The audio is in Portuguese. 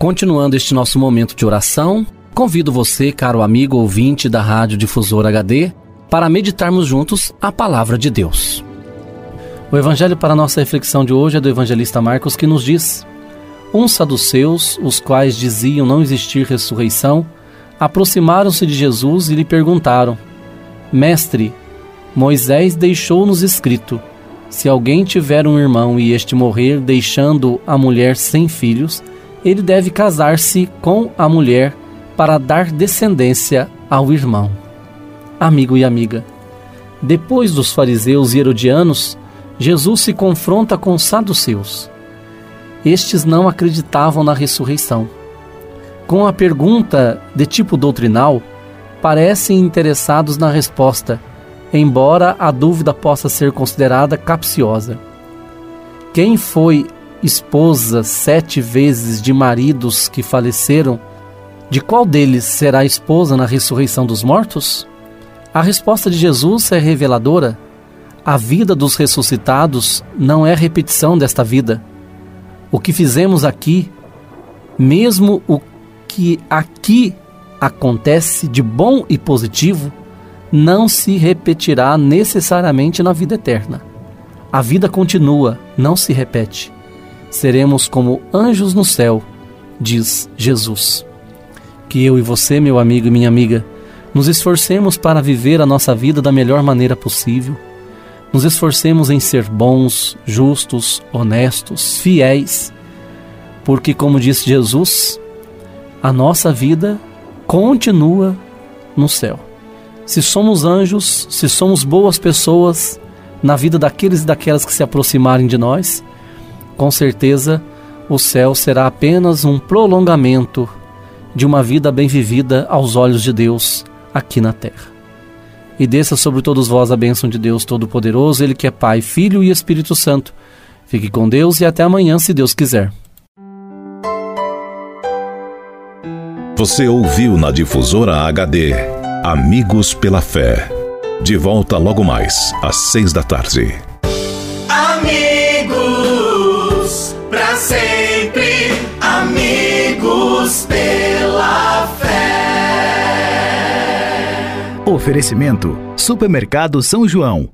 Continuando este nosso momento de oração, convido você, caro amigo ouvinte da Rádio Difusor HD, para meditarmos juntos a palavra de Deus. O evangelho para nossa reflexão de hoje é do evangelista Marcos que nos diz: Uns saduceus, os quais diziam não existir ressurreição, aproximaram-se de Jesus e lhe perguntaram: Mestre, Moisés deixou-nos escrito: se alguém tiver um irmão e este morrer deixando a mulher sem filhos, ele deve casar-se com a mulher para dar descendência ao irmão amigo e amiga. Depois dos fariseus e herodianos, Jesus se confronta com os saduceus. Estes não acreditavam na ressurreição. Com a pergunta de tipo doutrinal, parecem interessados na resposta, embora a dúvida possa ser considerada capciosa. Quem foi esposa sete vezes de maridos que faleceram, de qual deles será esposa na ressurreição dos mortos? A resposta de Jesus é reveladora. A vida dos ressuscitados não é repetição desta vida. O que fizemos aqui, mesmo o que aqui acontece de bom e positivo, não se repetirá necessariamente na vida eterna. A vida continua, não se repete. Seremos como anjos no céu, diz Jesus. Que eu e você, meu amigo e minha amiga, nos esforcemos para viver a nossa vida da melhor maneira possível. Nos esforcemos em ser bons, justos, honestos, fiéis, porque, como disse Jesus, a nossa vida continua no céu. Se somos anjos, se somos boas pessoas na vida daqueles e daquelas que se aproximarem de nós, com certeza o céu será apenas um prolongamento de uma vida bem vivida aos olhos de Deus aqui na terra. E desça sobre todos vós a bênção de Deus Todo-Poderoso, Ele que é Pai, Filho e Espírito Santo. Fique com Deus e até amanhã, se Deus quiser. Você ouviu na Difusora HD Amigos pela Fé. De volta logo mais, às seis da tarde. Sempre, amigos pela fé. Oferecimento: Supermercado São João.